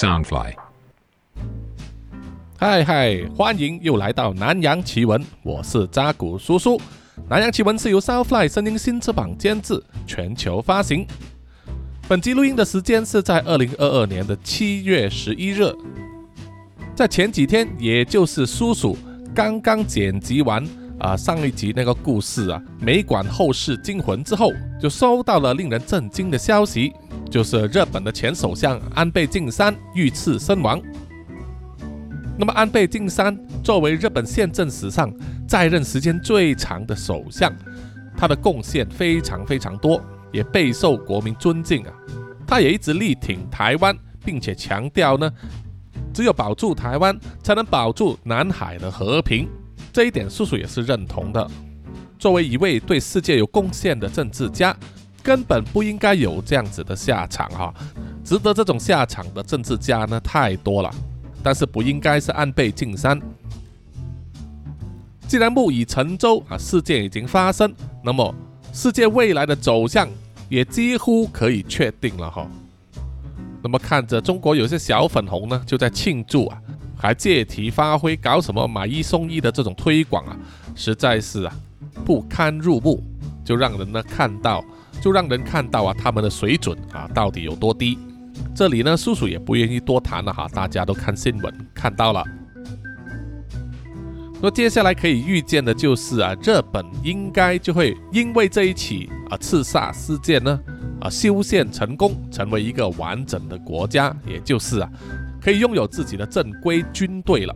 Soundfly。嗨嗨，欢迎又来到南洋奇闻，我是扎古叔叔。南洋奇闻是由 Soundfly 声音新翅膀监制，全球发行。本集录音的时间是在二零二二年的七月十一日，在前几天，也就是叔叔刚刚剪辑完啊上一集那个故事啊，美管后世惊魂之后，就收到了令人震惊的消息，就是日本的前首相安倍晋三遇刺身亡。那么安倍晋三作为日本宪政史上在任时间最长的首相，他的贡献非常非常多。也备受国民尊敬啊！他也一直力挺台湾，并且强调呢，只有保住台湾，才能保住南海的和平。这一点叔叔也是认同的。作为一位对世界有贡献的政治家，根本不应该有这样子的下场哈！值得这种下场的政治家呢太多了，但是不应该是安倍晋三。既然木已成舟啊，事件已经发生，那么。世界未来的走向也几乎可以确定了哈。那么看着中国有些小粉红呢，就在庆祝啊，还借题发挥，搞什么买一送一的这种推广啊，实在是啊不堪入目，就让人呢看到，就让人看到啊他们的水准啊到底有多低。这里呢，叔叔也不愿意多谈了哈，大家都看新闻看到了。那接下来可以预见的就是啊，日本应该就会因为这一起啊刺杀事件呢，啊修宪成功，成为一个完整的国家，也就是啊可以拥有自己的正规军队了。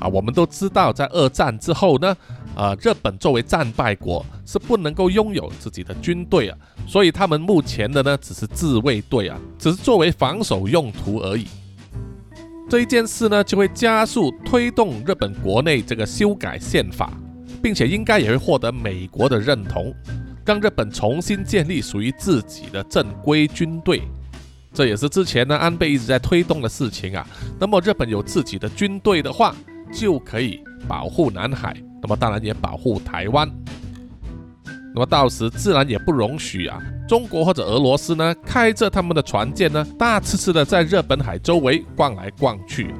啊，我们都知道，在二战之后呢，啊日本作为战败国是不能够拥有自己的军队啊，所以他们目前的呢只是自卫队啊，只是作为防守用途而已。这一件事呢，就会加速推动日本国内这个修改宪法，并且应该也会获得美国的认同，让日本重新建立属于自己的正规军队。这也是之前呢安倍一直在推动的事情啊。那么日本有自己的军队的话，就可以保护南海，那么当然也保护台湾。那么到时自然也不容许啊，中国或者俄罗斯呢，开着他们的船舰呢，大呲呲的在日本海周围逛来逛去。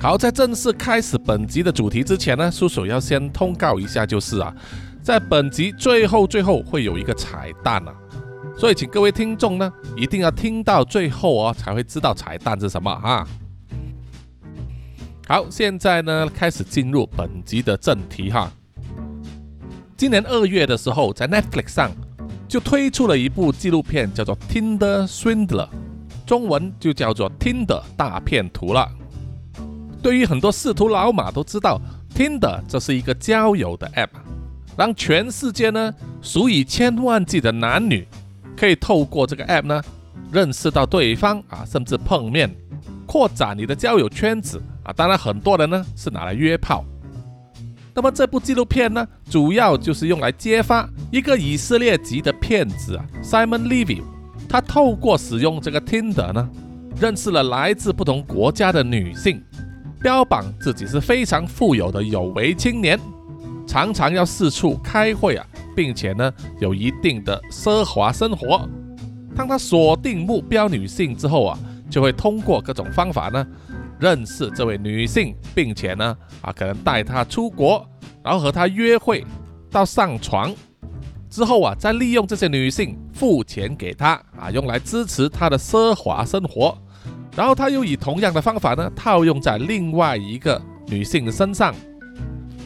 好，在正式开始本集的主题之前呢，叔叔要先通告一下，就是啊，在本集最后最后会有一个彩蛋啊，所以请各位听众呢，一定要听到最后哦，才会知道彩蛋是什么哈。好，现在呢，开始进入本集的正题哈。今年二月的时候，在 Netflix 上就推出了一部纪录片，叫做《Tinder Swindler》，中文就叫做《Tinder 大骗图》了。对于很多仕途老马都知道，Tinder 这是一个交友的 App，让全世界呢数以千万计的男女可以透过这个 App 呢认识到对方啊，甚至碰面，扩展你的交友圈子啊。当然，很多人呢是拿来约炮。那么这部纪录片呢，主要就是用来揭发一个以色列籍的骗子啊，Simon Levy，他透过使用这个 Tinder 呢，认识了来自不同国家的女性，标榜自己是非常富有的有为青年，常常要四处开会啊，并且呢有一定的奢华生活。当他锁定目标女性之后啊，就会通过各种方法呢。认识这位女性，并且呢，啊，可能带她出国，然后和她约会，到上床之后啊，再利用这些女性付钱给他啊，用来支持他的奢华生活，然后他又以同样的方法呢，套用在另外一个女性的身上，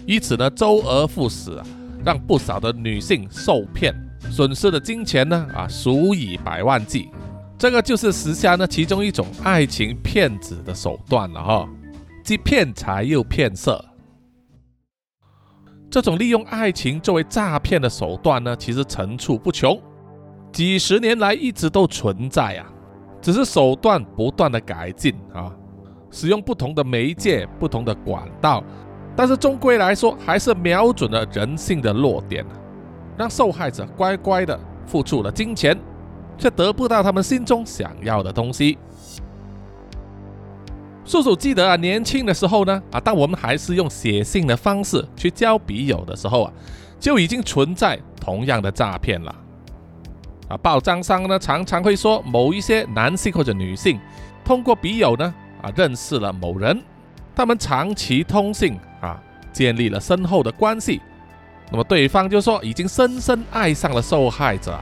以此呢，周而复始，让不少的女性受骗，损失的金钱呢，啊，数以百万计。这个就是时下呢其中一种爱情骗子的手段了哈，既骗财又骗色。这种利用爱情作为诈骗的手段呢，其实层出不穷，几十年来一直都存在啊，只是手段不断的改进啊，使用不同的媒介、不同的管道，但是终归来说，还是瞄准了人性的弱点，让受害者乖乖的付出了金钱。却得不到他们心中想要的东西。叔叔记得啊，年轻的时候呢，啊，当我们还是用写信的方式去交笔友的时候啊，就已经存在同样的诈骗了。啊，报章上呢常常会说某一些男性或者女性通过笔友呢啊认识了某人，他们长期通信，建立了深厚的关系。那么对方就说已经深深爱上了受害者，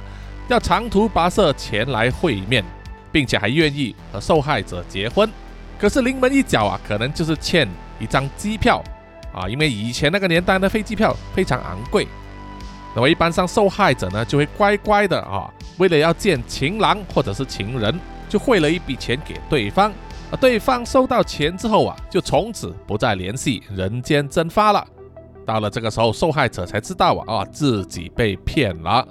要长途跋涉前来会面，并且还愿意和受害者结婚。可是临门一脚啊，可能就是欠一张机票啊，因为以前那个年代的飞机票非常昂贵。那么一般上受害者呢就会乖乖的啊，为了要见情郎或者是情人，就汇了一笔钱给对方。啊，对方收到钱之后啊，就从此不再联系，人间蒸发了。到了这个时候，受害者才知道啊，啊自己被骗了。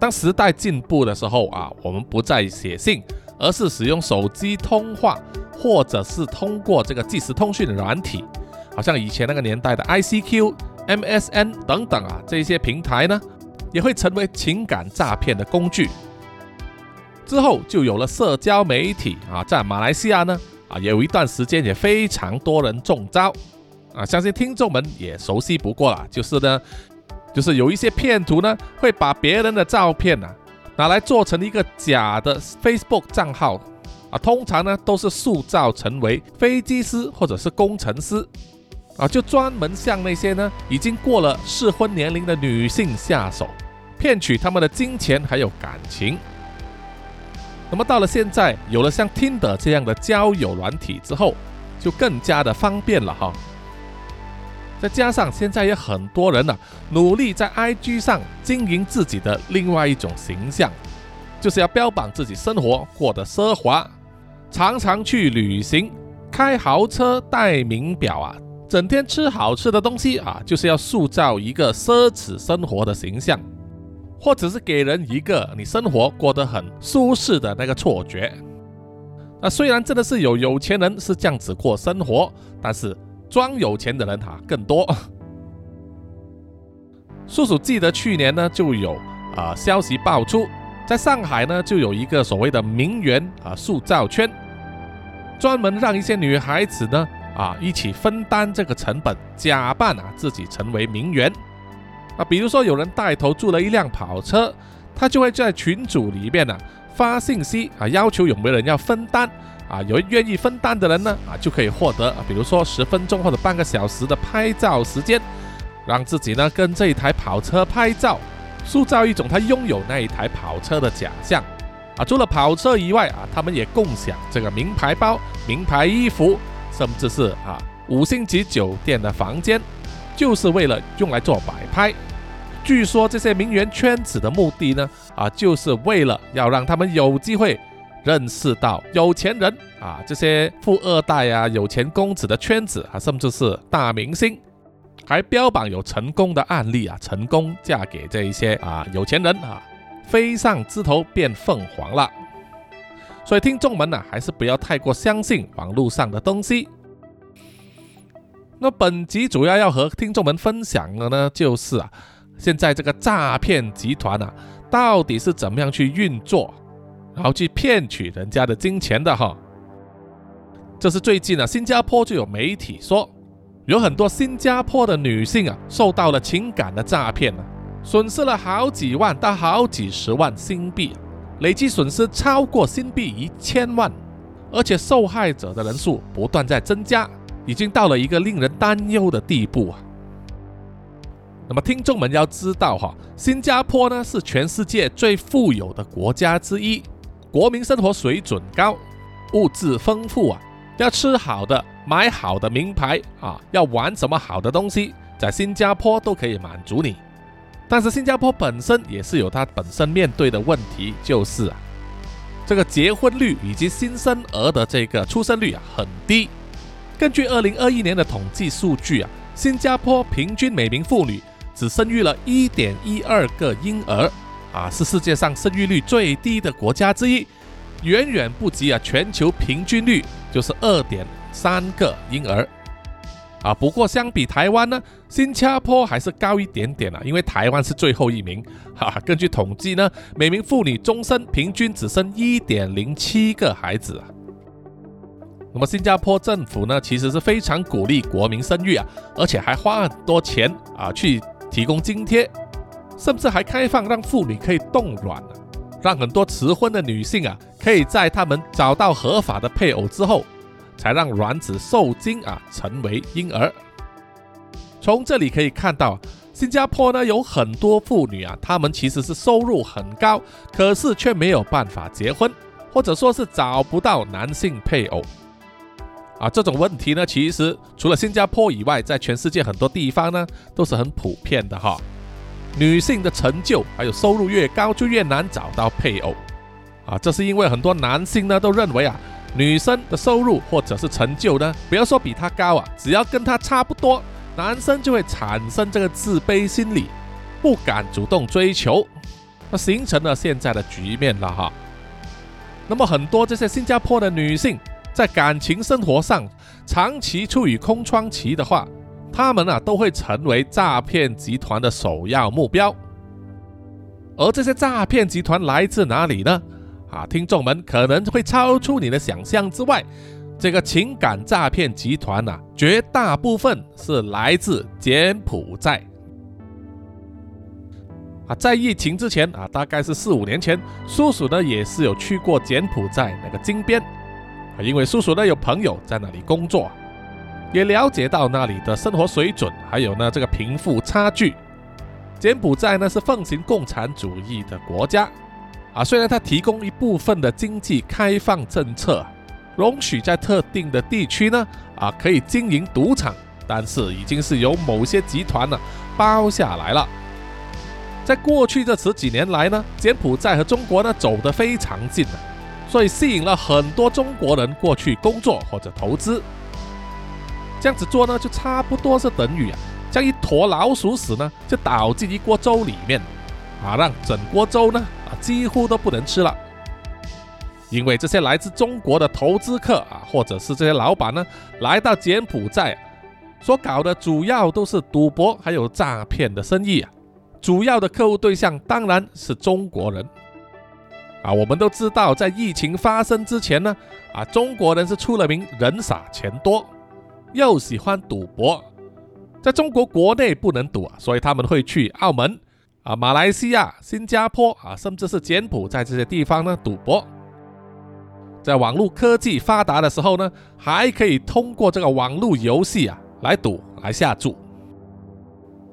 当时代进步的时候啊，我们不再写信，而是使用手机通话，或者是通过这个即时通讯软体，好像以前那个年代的 ICQ、MSN 等等啊，这些平台呢，也会成为情感诈骗的工具。之后就有了社交媒体啊，在马来西亚呢，啊也有一段时间也非常多人中招。啊，相信听众们也熟悉不过了，就是呢，就是有一些骗徒呢，会把别人的照片呢拿来做成一个假的 Facebook 账号，啊，通常呢都是塑造成为飞机师或者是工程师，啊，就专门向那些呢已经过了适婚年龄的女性下手，骗取他们的金钱还有感情。那么到了现在，有了像 Tinder 这样的交友软体之后，就更加的方便了哈。再加上现在有很多人呢，努力在 IG 上经营自己的另外一种形象，就是要标榜自己生活过得奢华，常常去旅行，开豪车，戴名表啊，整天吃好吃的东西啊，就是要塑造一个奢侈生活的形象，或者是给人一个你生活过得很舒适的那个错觉。那虽然真的是有有钱人是这样子过生活，但是。装有钱的人哈更多。叔叔记得去年呢就有啊消息爆出，在上海呢就有一个所谓的名媛啊塑造圈，专门让一些女孩子呢啊一起分担这个成本，假扮啊自己成为名媛啊。比如说有人带头租了一辆跑车，他就会在群组里面呢发信息啊要求有没有人要分担。啊，有愿意分担的人呢，啊，就可以获得，啊比如说十分钟或者半个小时的拍照时间，让自己呢跟这一台跑车拍照，塑造一种他拥有那一台跑车的假象。啊，除了跑车以外，啊，他们也共享这个名牌包、名牌衣服，甚至是啊五星级酒店的房间，就是为了用来做摆拍。据说这些名媛圈子的目的呢，啊，就是为了要让他们有机会。认识到有钱人啊，这些富二代啊、有钱公子的圈子啊，甚至是大明星，还标榜有成功的案例啊，成功嫁给这一些啊有钱人啊，飞上枝头变凤凰了。所以听众们呢，还是不要太过相信网络上的东西。那本集主要要和听众们分享的呢，就是啊，现在这个诈骗集团啊，到底是怎么样去运作？然后去骗取人家的金钱的哈，这是最近啊，新加坡就有媒体说，有很多新加坡的女性啊，受到了情感的诈骗啊，损失了好几万到好几十万新币，累计损失超过新币一千万，而且受害者的人数不断在增加，已经到了一个令人担忧的地步啊。那么听众们要知道哈，新加坡呢是全世界最富有的国家之一。国民生活水准高，物质丰富啊，要吃好的，买好的名牌啊，要玩什么好的东西，在新加坡都可以满足你。但是新加坡本身也是有它本身面对的问题，就是啊，这个结婚率以及新生儿的这个出生率啊很低。根据二零二一年的统计数据啊，新加坡平均每名妇女只生育了一点一二个婴儿。啊，是世界上生育率最低的国家之一，远远不及啊全球平均率就是二点三个婴儿。啊，不过相比台湾呢，新加坡还是高一点点啊，因为台湾是最后一名。哈，根据统计呢，每名妇女终身平均只生一点零七个孩子啊。那么新加坡政府呢，其实是非常鼓励国民生育啊，而且还花很多钱啊去提供津贴。甚至还开放让妇女可以冻卵让很多迟婚的女性啊，可以在他们找到合法的配偶之后，才让卵子受精啊，成为婴儿。从这里可以看到，新加坡呢有很多妇女啊，她们其实是收入很高，可是却没有办法结婚，或者说是找不到男性配偶。啊，这种问题呢，其实除了新加坡以外，在全世界很多地方呢都是很普遍的哈。女性的成就还有收入越高，就越难找到配偶。啊，这是因为很多男性呢都认为啊，女生的收入或者是成就呢，不要说比她高啊，只要跟她差不多，男生就会产生这个自卑心理，不敢主动追求，那形成了现在的局面了哈。那么很多这些新加坡的女性。在感情生活上长期处于空窗期的话，他们啊都会成为诈骗集团的首要目标。而这些诈骗集团来自哪里呢？啊，听众们可能会超出你的想象之外。这个情感诈骗集团呐，绝大部分是来自柬埔寨。啊，在疫情之前啊，大概是四五年前，叔叔呢也是有去过柬埔寨那个金边。因为叔叔呢有朋友在那里工作，也了解到那里的生活水准，还有呢这个贫富差距。柬埔寨呢是奉行共产主义的国家啊，虽然它提供一部分的经济开放政策，容许在特定的地区呢啊可以经营赌场，但是已经是由某些集团呢包下来了。在过去这十几年来呢，柬埔寨和中国呢走得非常近了。所以吸引了很多中国人过去工作或者投资，这样子做呢，就差不多是等于啊，将一坨老鼠屎呢，就倒进一锅粥里面，啊，让整锅粥呢，啊，几乎都不能吃了。因为这些来自中国的投资客啊，或者是这些老板呢，来到柬埔寨，所搞的主要都是赌博还有诈骗的生意啊，主要的客户对象当然是中国人。啊，我们都知道，在疫情发生之前呢，啊，中国人是出了名人傻钱多，又喜欢赌博。在中国国内不能赌啊，所以他们会去澳门、啊马来西亚、新加坡啊，甚至是柬埔寨这些地方呢赌博。在网络科技发达的时候呢，还可以通过这个网络游戏啊来赌来下注。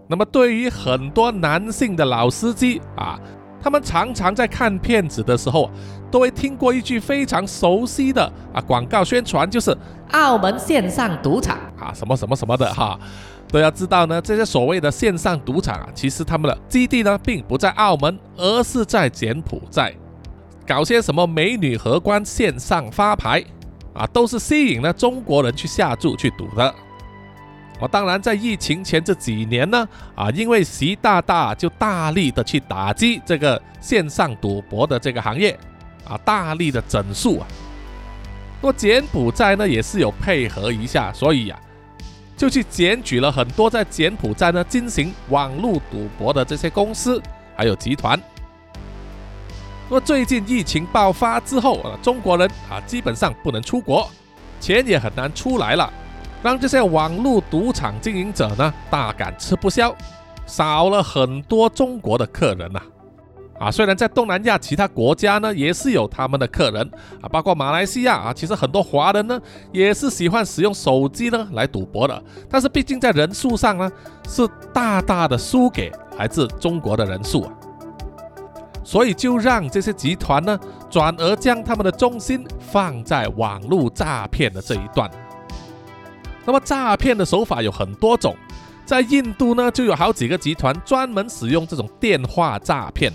那么对于很多男性的老司机啊。他们常常在看片子的时候，都会听过一句非常熟悉的啊广告宣传，就是澳门线上赌场啊什么什么什么的哈。都要知道呢，这些所谓的线上赌场啊，其实他们的基地呢并不在澳门，而是在柬埔寨，搞些什么美女荷官线上发牌啊，都是吸引了中国人去下注去赌的。我当然在疫情前这几年呢，啊，因为习大大就大力的去打击这个线上赌博的这个行业，啊，大力的整肃啊。那么柬埔寨呢也是有配合一下，所以呀，就去检举了很多在柬埔寨呢进行网络赌博的这些公司还有集团。那么最近疫情爆发之后啊，中国人啊基本上不能出国，钱也很难出来了。让这些网络赌场经营者呢大感吃不消，少了很多中国的客人呐。啊，虽然在东南亚其他国家呢也是有他们的客人啊，包括马来西亚啊，其实很多华人呢也是喜欢使用手机呢来赌博的。但是毕竟在人数上呢是大大的输给来自中国的人数啊，所以就让这些集团呢转而将他们的重心放在网络诈骗的这一段。那么诈骗的手法有很多种，在印度呢就有好几个集团专门使用这种电话诈骗，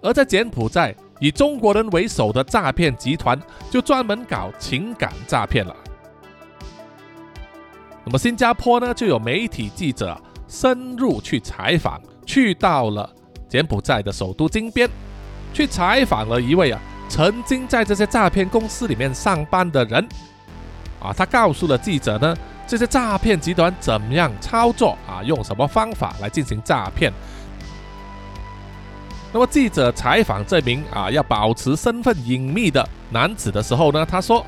而在柬埔寨以中国人为首的诈骗集团就专门搞情感诈骗了。那么新加坡呢就有媒体记者深入去采访，去到了柬埔寨的首都金边，去采访了一位啊曾经在这些诈骗公司里面上班的人。啊，他告诉了记者呢，这些诈骗集团怎么样操作啊？用什么方法来进行诈骗？那么记者采访这名啊要保持身份隐秘的男子的时候呢，他说，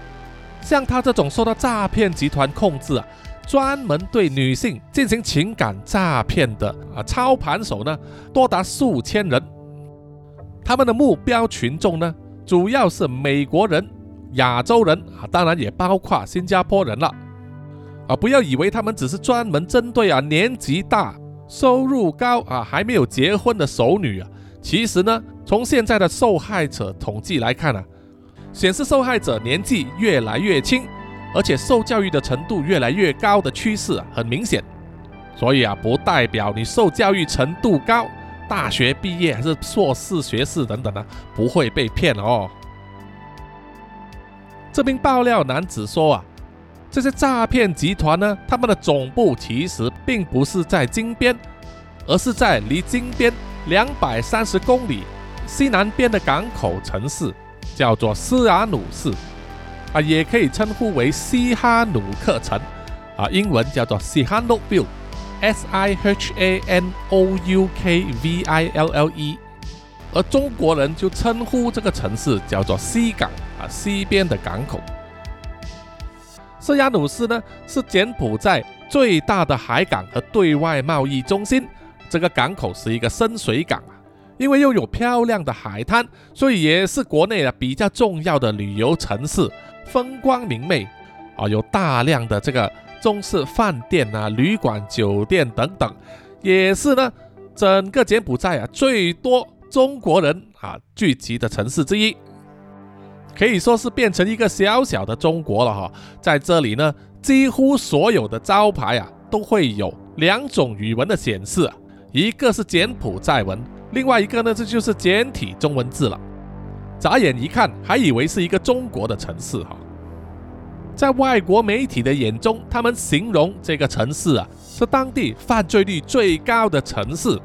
像他这种受到诈骗集团控制啊，专门对女性进行情感诈骗的啊操盘手呢，多达数千人。他们的目标群众呢，主要是美国人、亚洲人啊，当然也包括新加坡人了。啊，不要以为他们只是专门针对啊年纪大、收入高啊还没有结婚的熟女啊。其实呢，从现在的受害者统计来看啊，显示受害者年纪越来越轻。而且受教育的程度越来越高的趋势啊，很明显。所以啊，不代表你受教育程度高，大学毕业还是硕士学士等等呢，不会被骗哦。这名爆料男子说啊，这些诈骗集团呢，他们的总部其实并不是在金边，而是在离金边两百三十公里西南边的港口城市，叫做斯亚努市。啊，也可以称呼为西哈努克城，啊，英文叫做 Sihanoukville，S I H A N O U K V I L L E，而中国人就称呼这个城市叫做西港，啊，西边的港口。斯亚努斯呢是柬埔寨最大的海港和对外贸易中心，这个港口是一个深水港啊，因为又有漂亮的海滩，所以也是国内啊比较重要的旅游城市。风光明媚啊，有大量的这个中式饭店啊、旅馆、酒店等等，也是呢整个柬埔寨啊最多中国人啊聚集的城市之一，可以说是变成一个小小的中国了哈。在这里呢，几乎所有的招牌啊都会有两种语文的显示，一个是柬埔寨文，另外一个呢这就是简体中文字了。眨眼一看，还以为是一个中国的城市哈。在外国媒体的眼中，他们形容这个城市啊，是当地犯罪率最高的城市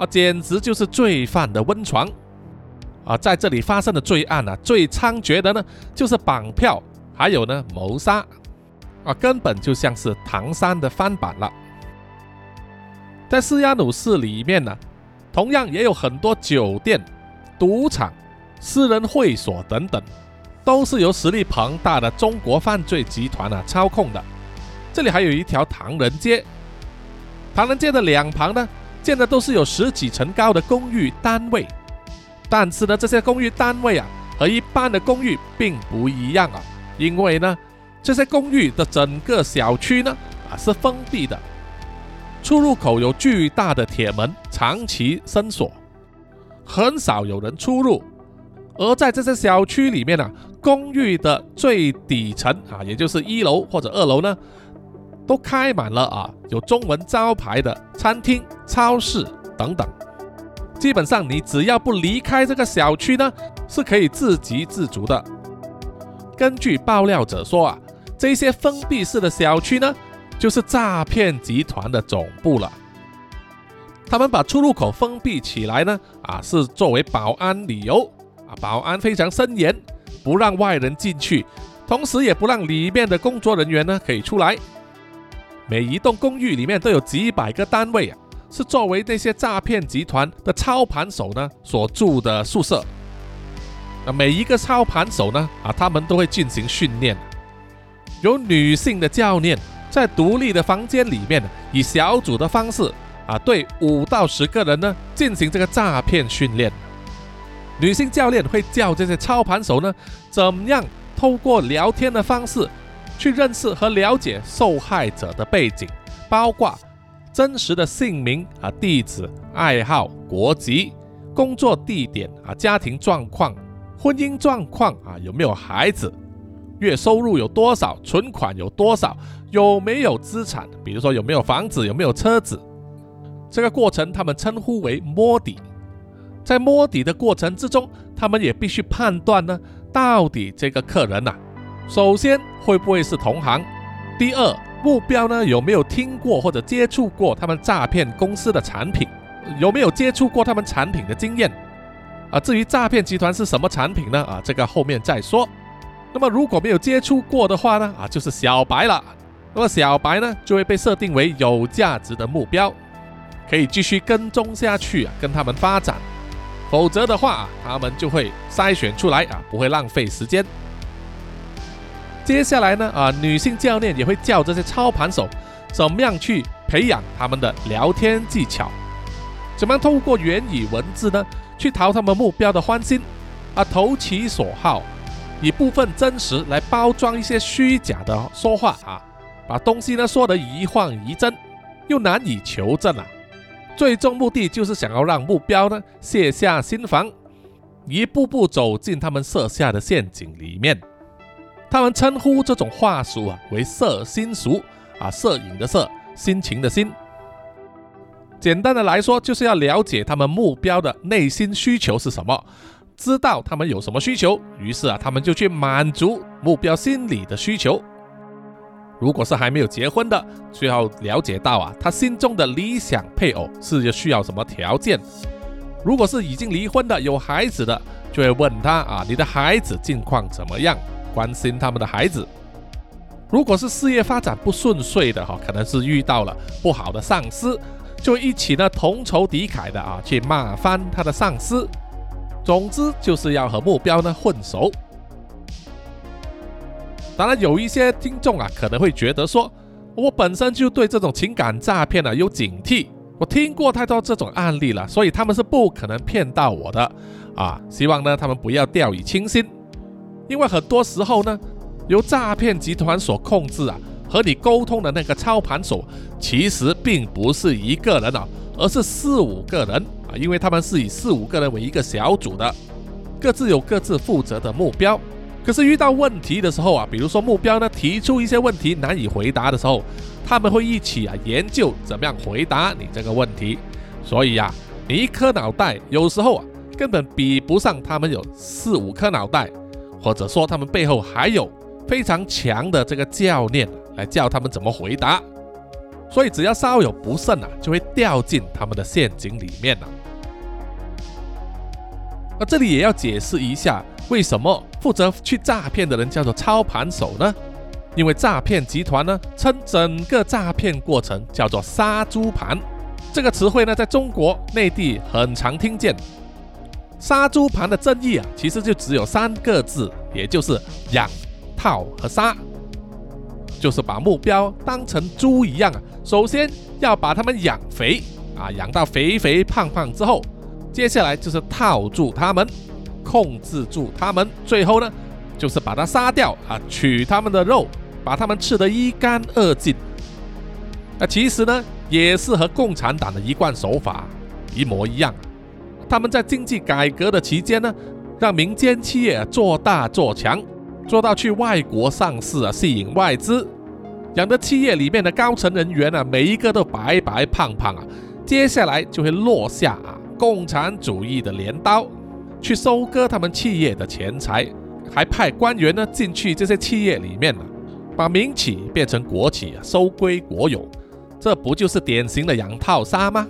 啊，简直就是罪犯的温床啊！在这里发生的罪案啊，最猖獗的呢，就是绑票，还有呢谋杀啊，根本就像是唐山的翻版了。在斯亚努市里面呢，同样也有很多酒店、赌场。私人会所等等，都是由实力庞大的中国犯罪集团啊操控的。这里还有一条唐人街，唐人街的两旁呢，建的都是有十几层高的公寓单位。但是呢，这些公寓单位啊，和一般的公寓并不一样啊，因为呢，这些公寓的整个小区呢，啊是封闭的，出入口有巨大的铁门，长期深锁，很少有人出入。而在这些小区里面呢，公寓的最底层啊，也就是一楼或者二楼呢，都开满了啊有中文招牌的餐厅、超市等等。基本上你只要不离开这个小区呢，是可以自给自足的。根据爆料者说啊，这些封闭式的小区呢，就是诈骗集团的总部了。他们把出入口封闭起来呢，啊，是作为保安理由啊。保安非常森严，不让外人进去，同时也不让里面的工作人员呢可以出来。每一栋公寓里面都有几百个单位啊，是作为那些诈骗集团的操盘手呢所住的宿舍。啊，每一个操盘手呢啊，他们都会进行训练，有女性的教练在独立的房间里面，以小组的方式啊，对五到十个人呢进行这个诈骗训练。女性教练会教这些操盘手呢，怎么样透过聊天的方式去认识和了解受害者的背景，包括真实的姓名啊、地址、爱好、国籍、工作地点啊、家庭状况、婚姻状况啊、有没有孩子、月收入有多少、存款有多少、有没有资产，比如说有没有房子、有没有车子。这个过程他们称呼为摸底。在摸底的过程之中，他们也必须判断呢，到底这个客人呐，首先会不会是同行？第二，目标呢有没有听过或者接触过他们诈骗公司的产品？有没有接触过他们产品的经验？啊，至于诈骗集团是什么产品呢？啊，这个后面再说。那么如果没有接触过的话呢？啊，就是小白了。那么小白呢，就会被设定为有价值的目标，可以继续跟踪下去啊，跟他们发展。否则的话，他们就会筛选出来啊，不会浪费时间。接下来呢，啊，女性教练也会教这些操盘手怎么样去培养他们的聊天技巧，怎么样透过言语文字呢，去讨他们目标的欢心，啊，投其所好，以部分真实来包装一些虚假的说话啊，把东西呢说得一幻一真，又难以求证啊。最终目的就是想要让目标呢卸下心防，一步步走进他们设下的陷阱里面。他们称呼这种话术啊为“摄心术”啊，摄影的摄，心情的心。简单的来说，就是要了解他们目标的内心需求是什么，知道他们有什么需求，于是啊，他们就去满足目标心理的需求。如果是还没有结婚的，就要了解到啊，他心中的理想配偶是需要什么条件；如果是已经离婚的、有孩子的，就会问他啊，你的孩子近况怎么样？关心他们的孩子。如果是事业发展不顺遂的哈，可能是遇到了不好的上司，就一起呢同仇敌忾的啊，去骂翻他的上司。总之就是要和目标呢混熟。当然，有一些听众啊，可能会觉得说，我本身就对这种情感诈骗呢有警惕，我听过太多这种案例了，所以他们是不可能骗到我的啊。希望呢，他们不要掉以轻心，因为很多时候呢，由诈骗集团所控制啊，和你沟通的那个操盘手，其实并不是一个人啊，而是四五个人啊，因为他们是以四五个人为一个小组的，各自有各自负责的目标。可是遇到问题的时候啊，比如说目标呢提出一些问题难以回答的时候，他们会一起啊研究怎么样回答你这个问题。所以呀，你一颗脑袋有时候啊根本比不上他们有四五颗脑袋，或者说他们背后还有非常强的这个教练来教他们怎么回答。所以只要稍有不慎啊，就会掉进他们的陷阱里面了。那这里也要解释一下，为什么负责去诈骗的人叫做操盘手呢？因为诈骗集团呢称整个诈骗过程叫做杀猪盘，这个词汇呢在中国内地很常听见。杀猪盘的正义啊，其实就只有三个字，也就是养、套和杀，就是把目标当成猪一样啊，首先要把他们养肥啊，养到肥肥胖胖之后。接下来就是套住他们，控制住他们，最后呢，就是把它杀掉啊，取他们的肉，把他们吃得一干二净。那其实呢，也是和共产党的一贯手法一模一样。他们在经济改革的期间呢，让民间企业做大做强，做到去外国上市啊，吸引外资，养的企业里面的高层人员啊，每一个都白白胖胖啊，接下来就会落下啊。共产主义的镰刀，去收割他们企业的钱财，还派官员呢进去这些企业里面了，把民企变成国企啊，收归国有，这不就是典型的养套杀吗？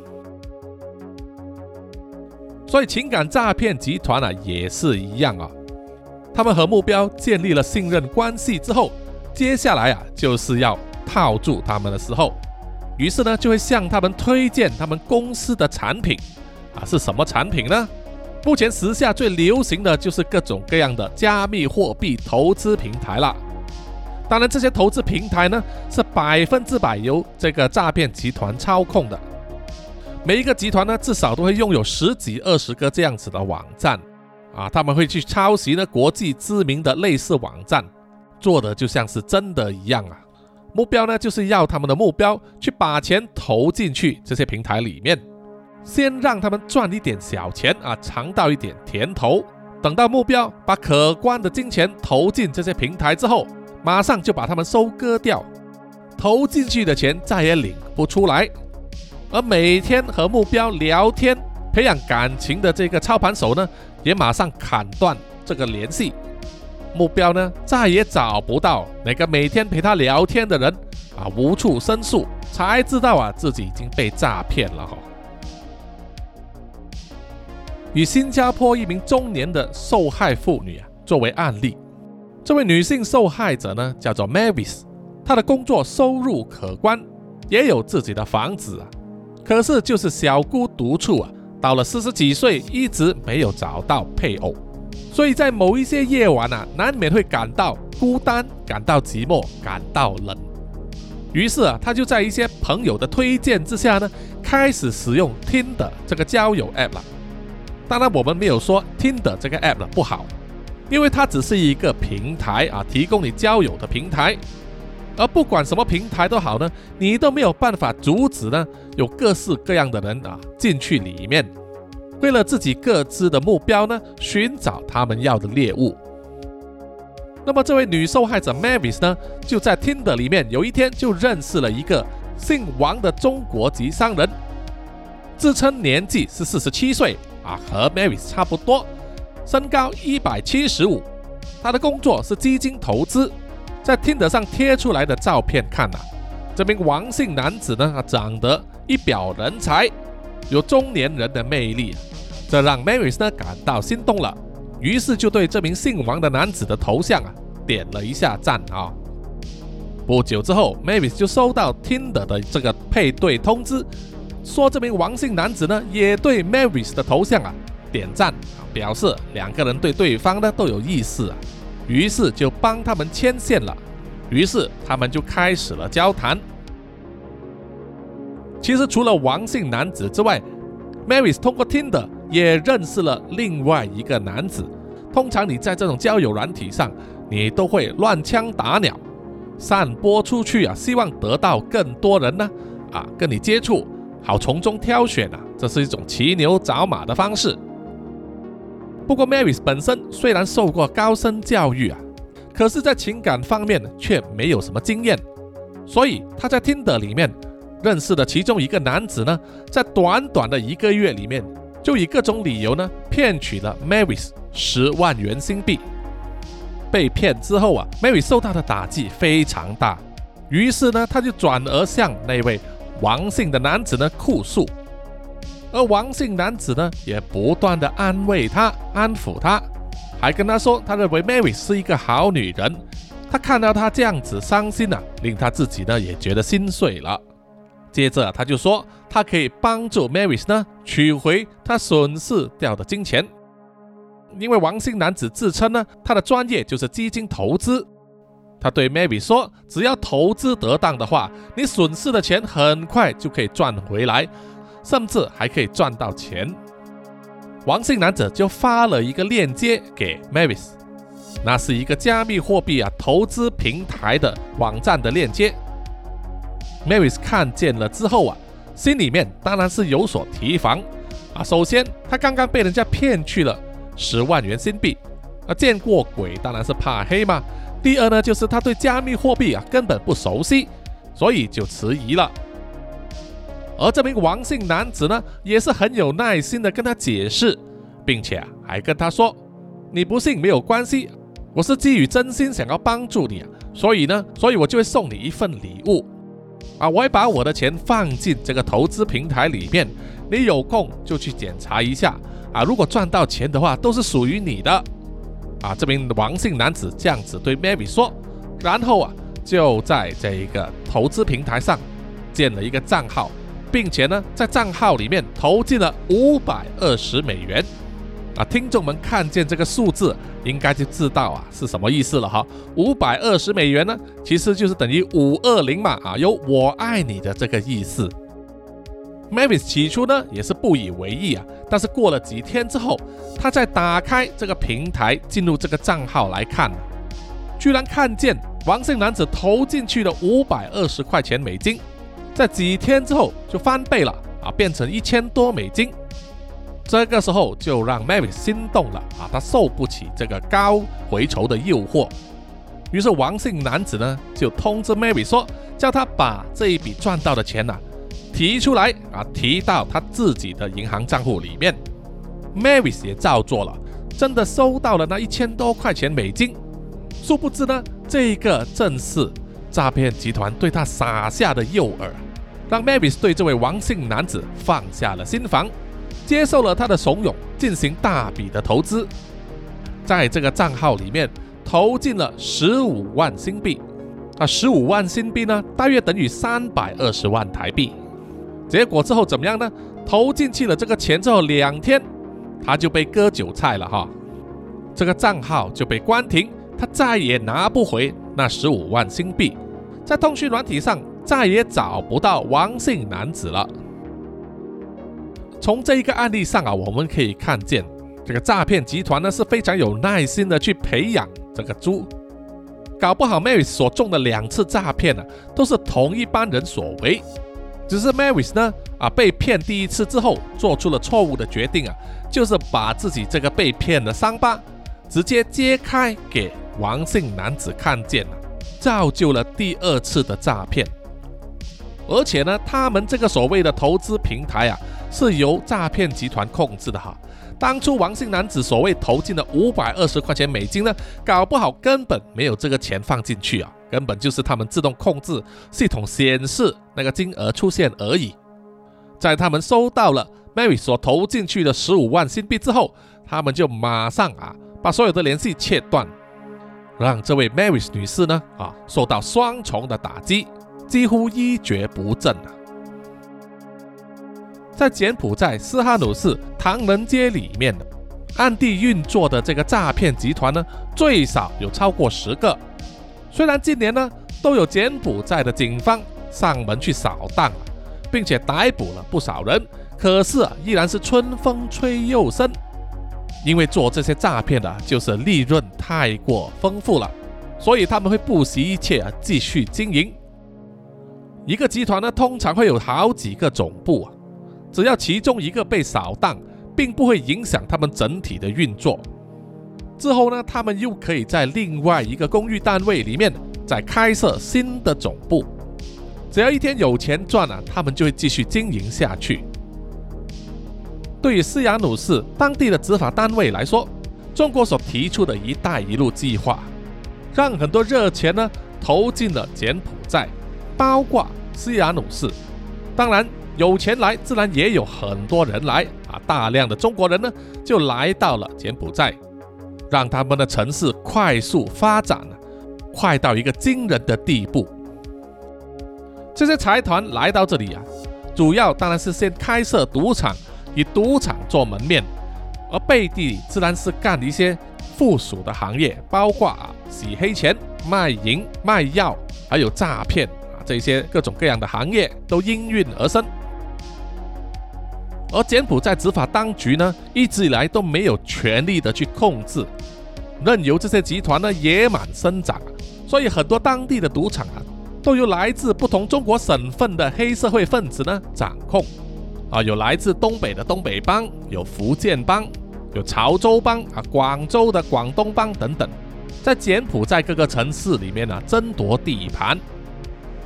所以情感诈骗集团啊也是一样啊，他们和目标建立了信任关系之后，接下来啊就是要套住他们的时候，于是呢就会向他们推荐他们公司的产品。啊，是什么产品呢？目前时下最流行的就是各种各样的加密货币投资平台了。当然，这些投资平台呢是百分之百由这个诈骗集团操控的。每一个集团呢至少都会拥有十几二十个这样子的网站啊，他们会去抄袭呢国际知名的类似网站，做的就像是真的一样啊。目标呢就是要他们的目标去把钱投进去这些平台里面。先让他们赚一点小钱啊，尝到一点甜头。等到目标把可观的金钱投进这些平台之后，马上就把他们收割掉，投进去的钱再也领不出来。而每天和目标聊天、培养感情的这个操盘手呢，也马上砍断这个联系。目标呢，再也找不到那个每天陪他聊天的人啊，无处申诉，才知道啊，自己已经被诈骗了哈。以新加坡一名中年的受害妇女啊作为案例，这位女性受害者呢叫做 Mavis，她的工作收入可观，也有自己的房子啊，可是就是小姑独处啊，到了四十几岁一直没有找到配偶，所以在某一些夜晚啊，难免会感到孤单，感到寂寞，感到冷。于是啊，他就在一些朋友的推荐之下呢，开始使用 Tinder 这个交友 App 了。当然，我们没有说 Tinder 这个 App 呢不好，因为它只是一个平台啊，提供你交友的平台。而不管什么平台都好呢，你都没有办法阻止呢，有各式各样的人啊进去里面，为了自己各自的目标呢，寻找他们要的猎物。那么这位女受害者 Mavis 呢，就在 Tinder 里面，有一天就认识了一个姓王的中国籍商人，自称年纪是四十七岁啊，和 Mavis 差不多，身高一百七十五，他的工作是基金投资。在 Tinder 上贴出来的照片看啊，这名王姓男子呢，长得一表人才，有中年人的魅力，这让 Mavis 呢感到心动了。于是就对这名姓王的男子的头像啊点了一下赞啊。不久之后，Mavis 就收到 Tinder 的这个配对通知，说这名王姓男子呢也对 Mavis 的头像啊点赞，表示两个人对对方呢都有意思啊。于是就帮他们牵线了。于是他们就开始了交谈。其实除了王姓男子之外，Mavis 通过 Tinder。也认识了另外一个男子。通常你在这种交友软体上，你都会乱枪打鸟，散播出去啊，希望得到更多人呢啊跟你接触，好从中挑选啊，这是一种骑牛找马的方式。不过 Mavis 本身虽然受过高深教育啊，可是，在情感方面却没有什么经验，所以他在 Tinder 里面认识的其中一个男子呢，在短短的一个月里面。就以各种理由呢，骗取了 Mavis 十万元新币。被骗之后啊，Mavis 受到的打击非常大，于是呢，他就转而向那位王姓的男子呢哭诉。而王姓男子呢，也不断的安慰他、安抚他，还跟他说，他认为 Mary 是一个好女人。他看到他这样子伤心啊，令他自己呢也觉得心碎了。接着他就说，他可以帮助 Mary 呢取回他损失掉的金钱，因为王姓男子自称呢，他的专业就是基金投资。他对 Mary 说，只要投资得当的话，你损失的钱很快就可以赚回来，甚至还可以赚到钱。王姓男子就发了一个链接给 Mavis，那是一个加密货币啊投资平台的网站的链接。Mavis 看见了之后啊，心里面当然是有所提防啊。首先，他刚刚被人家骗去了十万元新币，啊，见过鬼当然是怕黑嘛。第二呢，就是他对加密货币啊根本不熟悉，所以就迟疑了。而这名王姓男子呢，也是很有耐心的跟他解释，并且啊还跟他说：“你不信没有关系，我是基于真心想要帮助你，所以呢，所以我就会送你一份礼物。”啊，我会把我的钱放进这个投资平台里面，你有空就去检查一下啊。如果赚到钱的话，都是属于你的。啊，这名王姓男子这样子对 Mary 说，然后啊，就在这一个投资平台上建了一个账号，并且呢，在账号里面投进了五百二十美元。啊，听众们看见这个数字，应该就知道啊是什么意思了哈。五百二十美元呢，其实就是等于五二零嘛啊，有我爱你的这个意思。Mavis 起初呢也是不以为意啊，但是过了几天之后，他在打开这个平台，进入这个账号来看，居然看见王姓男子投进去的五百二十块钱美金，在几天之后就翻倍了啊，变成一千多美金。这个时候就让 Mavis 心动了啊，他受不起这个高回酬的诱惑，于是王姓男子呢就通知 Mavis 说，叫他把这一笔赚到的钱呐提出来啊，提到他自己的银行账户里面。Mavis 也照做了，真的收到了那一千多块钱美金。殊不知呢，这个正是诈骗集团对他撒下的诱饵，让 Mavis 对这位王姓男子放下了心防。接受了他的怂恿，进行大笔的投资，在这个账号里面投进了十五万新币，啊，十五万新币呢，大约等于三百二十万台币。结果之后怎么样呢？投进去了这个钱之后，两天他就被割韭菜了哈，这个账号就被关停，他再也拿不回那十五万新币，在通讯软体上再也找不到王姓男子了。从这一个案例上啊，我们可以看见这个诈骗集团呢是非常有耐心的去培养这个猪。搞不好 Mary 所中的两次诈骗呢，都是同一班人所为，只是 Mary 呢啊被骗第一次之后，做出了错误的决定啊，就是把自己这个被骗的伤疤直接揭开给王姓男子看见了，造就了第二次的诈骗。而且呢，他们这个所谓的投资平台啊，是由诈骗集团控制的哈。当初王姓男子所谓投进的五百二十块钱美金呢，搞不好根本没有这个钱放进去啊，根本就是他们自动控制系统显示那个金额出现而已。在他们收到了 Mary 所投进去的十五万新币之后，他们就马上啊把所有的联系切断，让这位 Marys 女士呢啊受到双重的打击，几乎一蹶不振啊。在柬埔寨斯哈努市唐人街里面的暗地运作的这个诈骗集团呢，最少有超过十个。虽然近年呢都有柬埔寨的警方上门去扫荡，并且逮捕了不少人，可是啊依然是春风吹又生。因为做这些诈骗的，就是利润太过丰富了，所以他们会不惜一切啊继续经营。一个集团呢，通常会有好几个总部啊。只要其中一个被扫荡，并不会影响他们整体的运作。之后呢，他们又可以在另外一个公寓单位里面再开设新的总部。只要一天有钱赚啊，他们就会继续经营下去。对于斯亚努市当地的执法单位来说，中国所提出的一带一路计划，让很多热钱呢投进了柬埔寨，包括斯亚努市。当然。有钱来，自然也有很多人来啊！大量的中国人呢，就来到了柬埔寨，让他们的城市快速发展了，快到一个惊人的地步。这些财团来到这里啊，主要当然是先开设赌场，以赌场做门面，而背地里自然是干一些附属的行业，包括啊洗黑钱、卖淫、卖药，还有诈骗啊这些各种各样的行业都应运而生。而柬埔寨执法当局呢，一直以来都没有权力的去控制，任由这些集团呢野蛮生长，所以很多当地的赌场啊，都由来自不同中国省份的黑社会分子呢掌控。啊，有来自东北的东北帮，有福建帮，有潮州帮啊，广州的广东帮等等，在柬埔寨各个城市里面呢争夺地盘。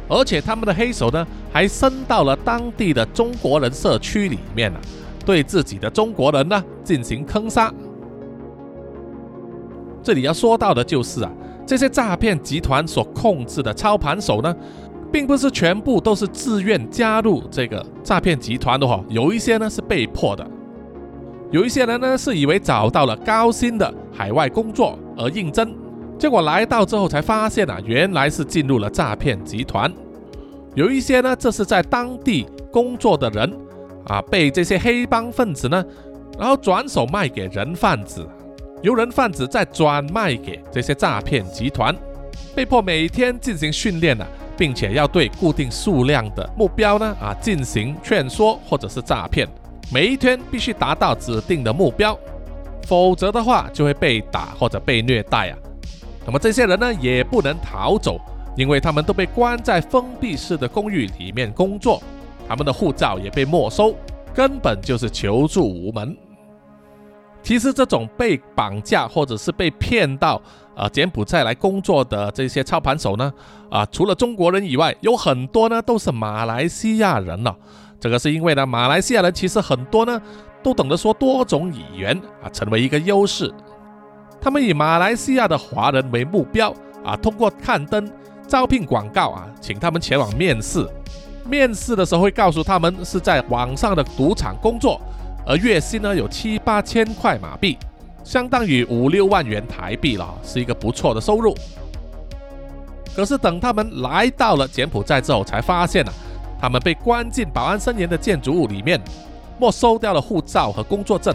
而且他们的黑手呢，还伸到了当地的中国人社区里面啊，对自己的中国人呢进行坑杀。这里要说到的就是啊，这些诈骗集团所控制的操盘手呢，并不是全部都是自愿加入这个诈骗集团的哈，有一些呢是被迫的，有一些人呢是以为找到了高薪的海外工作而应征。结果来到之后才发现啊，原来是进入了诈骗集团。有一些呢，这是在当地工作的人啊，被这些黑帮分子呢，然后转手卖给人贩子，由人贩子再转卖给这些诈骗集团，被迫每天进行训练呢，并且要对固定数量的目标呢啊进行劝说或者是诈骗，每一天必须达到指定的目标，否则的话就会被打或者被虐待啊。那么这些人呢也不能逃走，因为他们都被关在封闭式的公寓里面工作，他们的护照也被没收，根本就是求助无门。其实这种被绑架或者是被骗到啊柬埔寨来工作的这些操盘手呢，啊除了中国人以外，有很多呢都是马来西亚人了。这个是因为呢马来西亚人其实很多呢都懂得说多种语言啊，成为一个优势。他们以马来西亚的华人为目标啊，通过刊登招聘广告啊，请他们前往面试。面试的时候会告诉他们是在网上的赌场工作，而月薪呢有七八千块马币，相当于五六万元台币了，是一个不错的收入。可是等他们来到了柬埔寨之后，才发现啊，他们被关进保安森严的建筑物里面，没收掉了护照和工作证。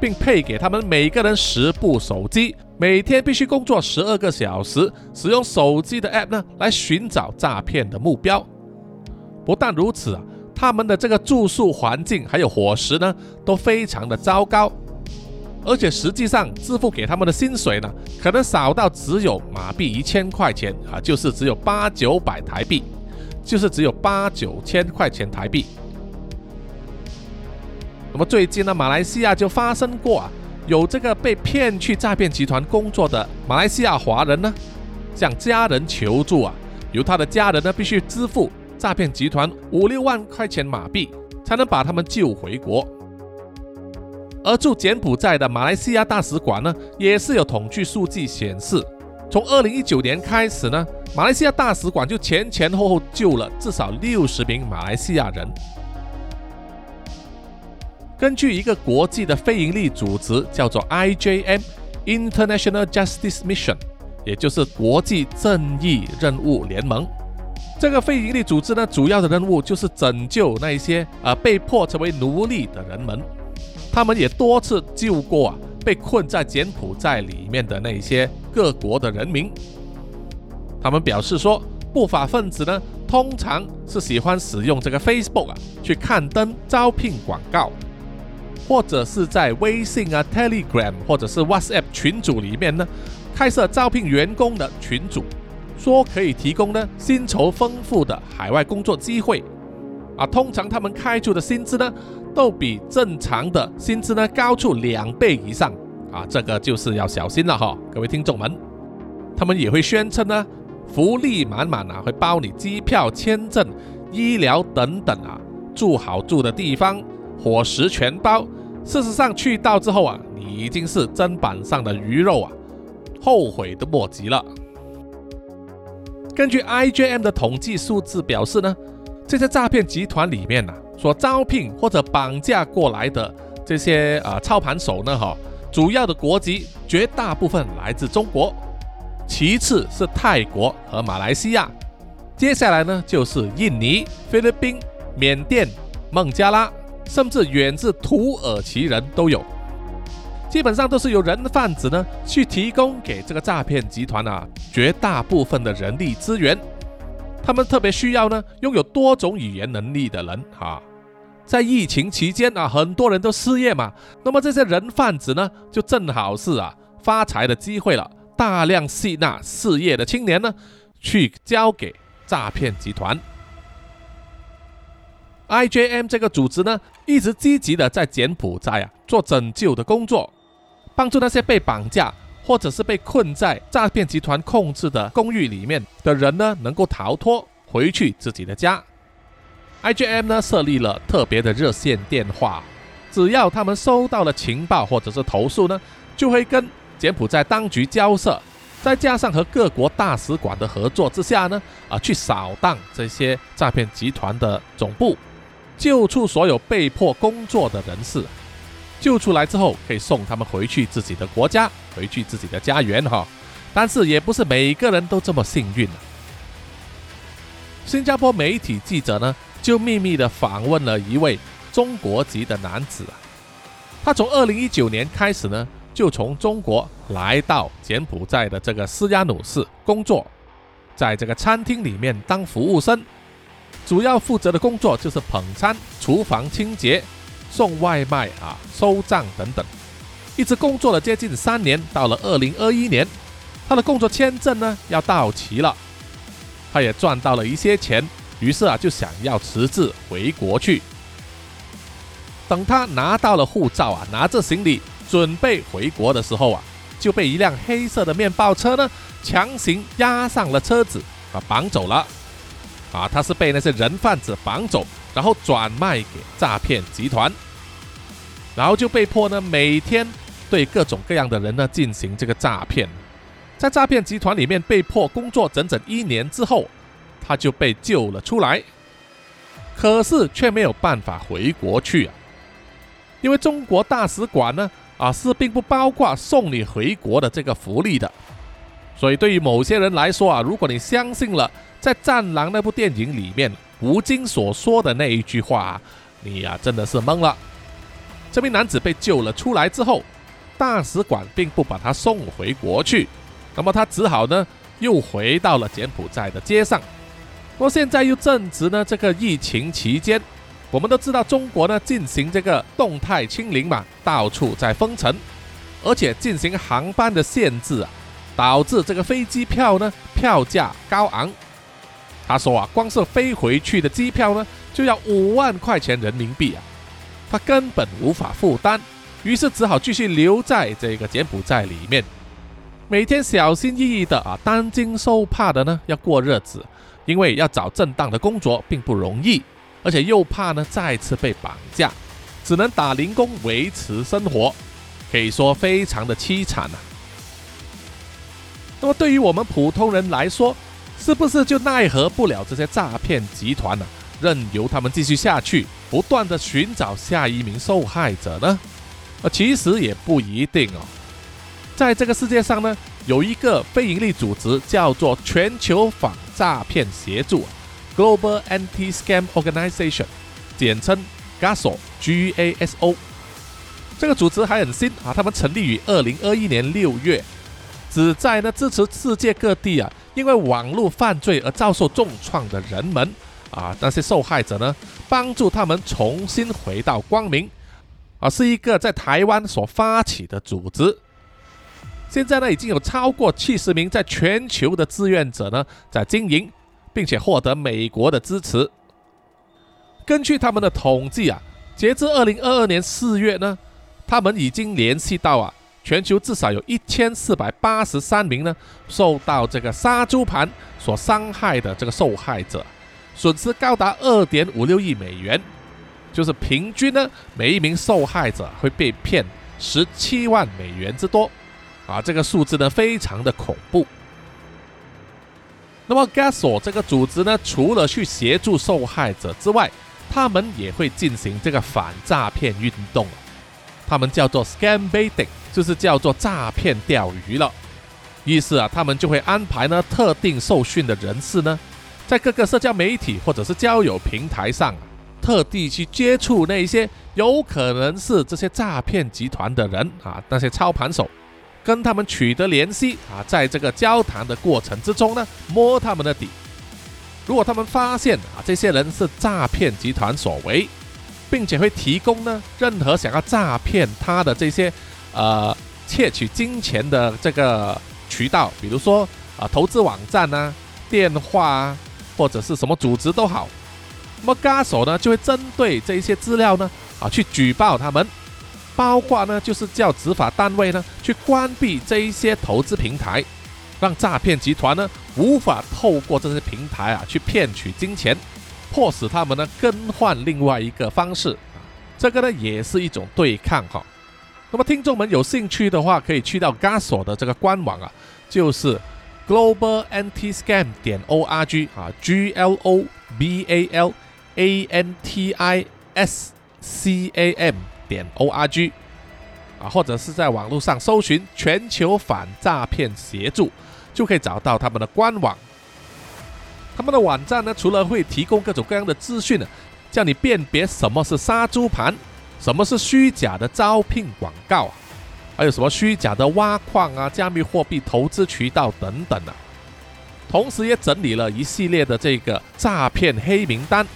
并配给他们每个人十部手机，每天必须工作十二个小时，使用手机的 App 呢来寻找诈骗的目标。不但如此啊，他们的这个住宿环境还有伙食呢都非常的糟糕，而且实际上支付给他们的薪水呢，可能少到只有马币一千块钱啊，就是只有八九百台币，就是只有八九千块钱台币。那么最近呢，马来西亚就发生过啊。有这个被骗去诈骗集团工作的马来西亚华人呢，向家人求助啊，由他的家人呢必须支付诈骗集团五六万块钱马币，才能把他们救回国。而驻柬埔寨的马来西亚大使馆呢，也是有统计数据显示，从二零一九年开始呢，马来西亚大使馆就前前后后救了至少六十名马来西亚人。根据一个国际的非营利组织，叫做 IJM International Justice Mission，也就是国际正义任务联盟。这个非营利组织呢，主要的任务就是拯救那些呃被迫成为奴隶的人们。他们也多次救过啊被困在柬埔寨里面的那些各国的人民。他们表示说，不法分子呢，通常是喜欢使用这个 Facebook 啊去刊登招聘广告。或者是在微信啊、Telegram 或者是 WhatsApp 群组里面呢，开设招聘员工的群组，说可以提供呢薪酬丰富的海外工作机会，啊，通常他们开出的薪资呢，都比正常的薪资呢高出两倍以上，啊，这个就是要小心了哈，各位听众们，他们也会宣称呢，福利满满啊，会包你机票、签证、医疗等等啊，住好住的地方。伙食全包，事实上去到之后啊，你已经是砧板上的鱼肉啊，后悔都莫及了。根据 IJM 的统计数字表示呢，这些诈骗集团里面呢，所招聘或者绑架过来的这些啊操盘手呢，哈，主要的国籍绝大部分来自中国，其次是泰国和马来西亚，接下来呢就是印尼、菲律宾、缅甸、孟加拉。甚至远至土耳其人都有，基本上都是由人贩子呢去提供给这个诈骗集团啊绝大部分的人力资源。他们特别需要呢拥有多种语言能力的人哈。在疫情期间啊，很多人都失业嘛，那么这些人贩子呢就正好是啊发财的机会了，大量吸纳失业的青年呢去交给诈骗集团。IJM 这个组织呢，一直积极的在柬埔寨啊做拯救的工作，帮助那些被绑架或者是被困在诈骗集团控制的公寓里面的人呢，能够逃脱回去自己的家。IGM 呢设立了特别的热线电话，只要他们收到了情报或者是投诉呢，就会跟柬埔寨当局交涉，再加上和各国大使馆的合作之下呢，啊去扫荡这些诈骗集团的总部。救出所有被迫工作的人士，救出来之后可以送他们回去自己的国家，回去自己的家园哈。但是也不是每个人都这么幸运新加坡媒体记者呢，就秘密的访问了一位中国籍的男子啊，他从二零一九年开始呢，就从中国来到柬埔寨的这个斯亚努市工作，在这个餐厅里面当服务生。主要负责的工作就是捧餐、厨房清洁、送外卖啊、收账等等，一直工作了接近三年。到了二零二一年，他的工作签证呢要到期了，他也赚到了一些钱，于是啊就想要辞职回国去。等他拿到了护照啊，拿着行李准备回国的时候啊，就被一辆黑色的面包车呢强行压上了车子啊，绑走了。啊，他是被那些人贩子绑走，然后转卖给诈骗集团，然后就被迫呢每天对各种各样的人呢进行这个诈骗，在诈骗集团里面被迫工作整整一年之后，他就被救了出来，可是却没有办法回国去啊，因为中国大使馆呢啊是并不包括送你回国的这个福利的，所以对于某些人来说啊，如果你相信了。在《战狼》那部电影里面，吴京所说的那一句话，你呀真的是懵了。这名男子被救了出来之后，大使馆并不把他送回国去，那么他只好呢又回到了柬埔寨的街上。那么现在又正值呢这个疫情期间，我们都知道中国呢进行这个动态清零嘛，到处在封城，而且进行航班的限制啊，导致这个飞机票呢票价高昂。他说啊，光是飞回去的机票呢就要五万块钱人民币啊，他根本无法负担。于是只好继续留在这个柬埔寨里面，每天小心翼翼的啊，担惊受怕的呢，要过日子，因为要找正当的工作并不容易，而且又怕呢再次被绑架，只能打零工维持生活，可以说非常的凄惨呐。那么对于我们普通人来说，是不是就奈何不了这些诈骗集团呢？任由他们继续下去，不断的寻找下一名受害者呢？呃，其实也不一定哦。在这个世界上呢，有一个非营利组织叫做全球反诈骗协助 （Global Anti-Scam Organization），简称 GASO（G-A-S-O）。这个组织还很新啊，他们成立于二零二一年六月，旨在呢支持世界各地啊因为网络犯罪而遭受重创的人们啊那些受害者呢，帮助他们重新回到光明。啊，是一个在台湾所发起的组织。现在呢，已经有超过七十名在全球的志愿者呢在经营，并且获得美国的支持。根据他们的统计啊，截至二零二二年四月呢，他们已经联系到啊，全球至少有一千四百八十三名呢受到这个杀猪盘所伤害的这个受害者，损失高达二点五六亿美元。就是平均呢，每一名受害者会被骗十七万美元之多，啊，这个数字呢非常的恐怖。那么 GASO 这个组织呢，除了去协助受害者之外，他们也会进行这个反诈骗运动，他们叫做 Scam Baiting，就是叫做诈骗钓鱼了。意思啊，他们就会安排呢特定受训的人士呢，在各个社交媒体或者是交友平台上。特地去接触那些有可能是这些诈骗集团的人啊，那些操盘手，跟他们取得联系啊，在这个交谈的过程之中呢，摸他们的底。如果他们发现啊，这些人是诈骗集团所为，并且会提供呢任何想要诈骗他的这些呃窃取金钱的这个渠道，比如说啊投资网站啊、电话啊，或者是什么组织都好。那么，嘎手呢就会针对这些资料呢，啊，去举报他们，包括呢就是叫执法单位呢去关闭这一些投资平台，让诈骗集团呢无法透过这些平台啊去骗取金钱，迫使他们呢更换另外一个方式，这个呢也是一种对抗哈。那么，听众们有兴趣的话，可以去到嘎索的这个官网啊，就是 global anti scam 点 org 啊，G L O B A L。a n t i s c a m 点 o r g 啊，或者是在网络上搜寻“全球反诈骗协助”，就可以找到他们的官网。他们的网站呢，除了会提供各种各样的资讯呢，叫你辨别什么是杀猪盘，什么是虚假的招聘广告，还有什么虚假的挖矿啊、加密货币投资渠道等等啊。同时也整理了一系列的这个诈骗黑名单。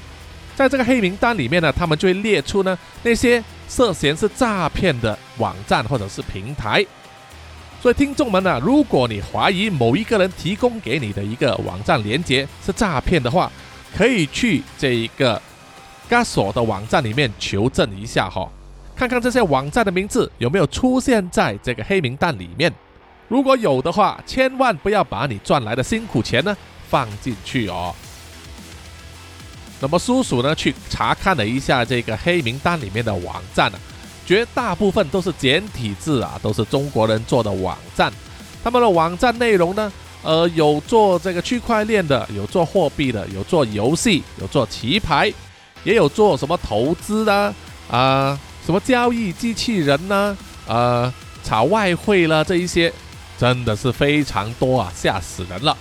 在这个黑名单里面呢，他们就会列出呢那些涉嫌是诈骗的网站或者是平台。所以听众们呢，如果你怀疑某一个人提供给你的一个网站连接是诈骗的话，可以去这一个 GASO 的网站里面求证一下哈，看看这些网站的名字有没有出现在这个黑名单里面。如果有的话，千万不要把你赚来的辛苦钱呢放进去哦。那么叔叔呢，去查看了一下这个黑名单里面的网站啊，绝大部分都是简体字啊，都是中国人做的网站。他们的网站内容呢，呃，有做这个区块链的，有做货币的，有做游戏，有做棋牌，也有做什么投资的啊，什么交易机器人呢，呃，炒外汇了这一些，真的是非常多啊，吓死人了。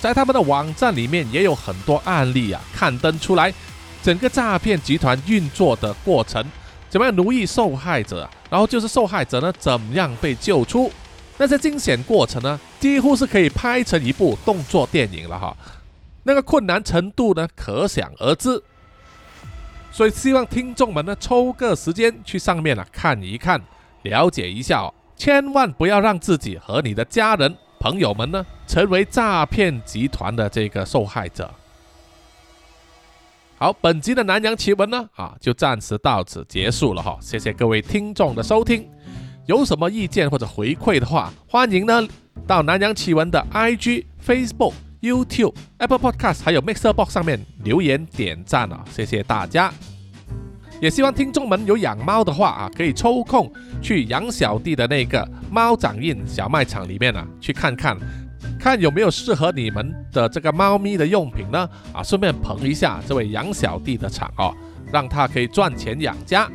在他们的网站里面也有很多案例啊，刊登出来，整个诈骗集团运作的过程，怎么样奴役受害者，然后就是受害者呢怎么样被救出，那些惊险过程呢，几乎是可以拍成一部动作电影了哈。那个困难程度呢，可想而知。所以希望听众们呢抽个时间去上面啊看一看，了解一下哦，千万不要让自己和你的家人、朋友们呢成为诈骗集团的这个受害者。好，本集的南洋奇闻呢，啊，就暂时到此结束了哈。谢谢各位听众的收听，有什么意见或者回馈的话，欢迎呢到南洋奇闻的 IG、Facebook、YouTube、Apple Podcast 还有 Mixer Box 上面留言点赞啊，谢谢大家。也希望听众们有养猫的话啊，可以抽空去杨小弟的那个猫掌印小卖场里面啊，去看看。看有没有适合你们的这个猫咪的用品呢？啊，顺便捧一下这位杨小弟的场哦，让他可以赚钱养家。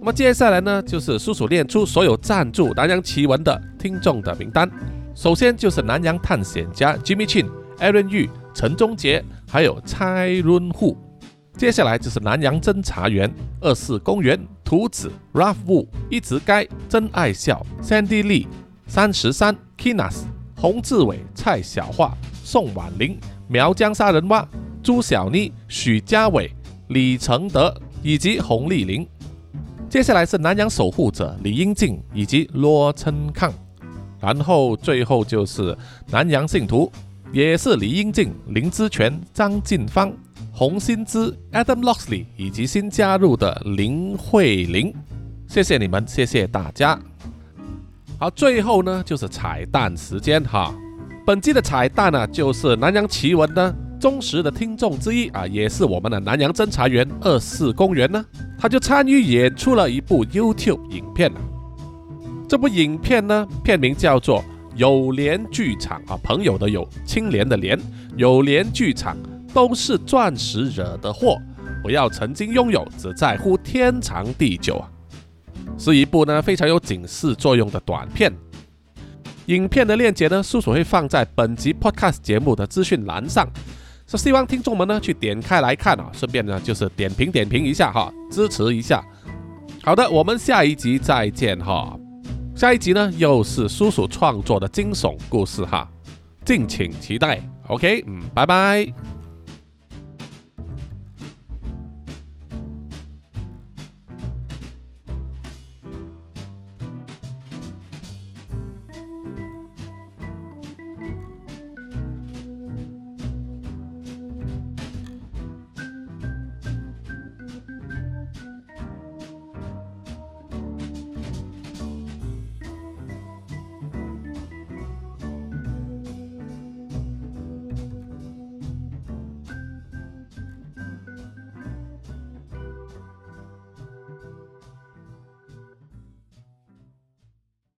那么接下来呢，就是叔叔念出所有赞助南洋奇闻的听众的名单。首先就是南洋探险家 Jimmy Chin、Aaron Yu、陈忠杰，还有蔡润户。接下来就是南洋侦查员二四公园图子 Ralph Wu、一直该真爱笑 Sandy Lee。三十三，Kinas，洪志伟、蔡小桦、宋婉玲、苗疆杀人蛙、朱小妮、许家伟、李承德以及洪丽玲。接下来是南洋守护者李英静以及罗琛康，然后最后就是南洋信徒，也是李英静、林之权、张晋芳、洪新之、Adam Loxley 以及新加入的林慧玲。谢谢你们，谢谢大家。好，最后呢就是彩蛋时间哈。本季的彩蛋呢，就是南洋奇闻呢忠实的听众之一啊，也是我们的南洋侦查员二四公园呢，他就参与演出了一部 YouTube 影片这部影片呢，片名叫做《有联剧场》啊，朋友的有，青莲的莲，有联剧场都是钻石惹的祸，不要曾经拥有，只在乎天长地久啊。是一部呢非常有警示作用的短片，影片的链接呢，叔叔会放在本集 Podcast 节目的资讯栏上，是希望听众们呢去点开来看啊，顺便呢就是点评点评一下哈，支持一下。好的，我们下一集再见哈，下一集呢又是叔叔创作的惊悚故事哈，敬请期待。OK，嗯，拜拜。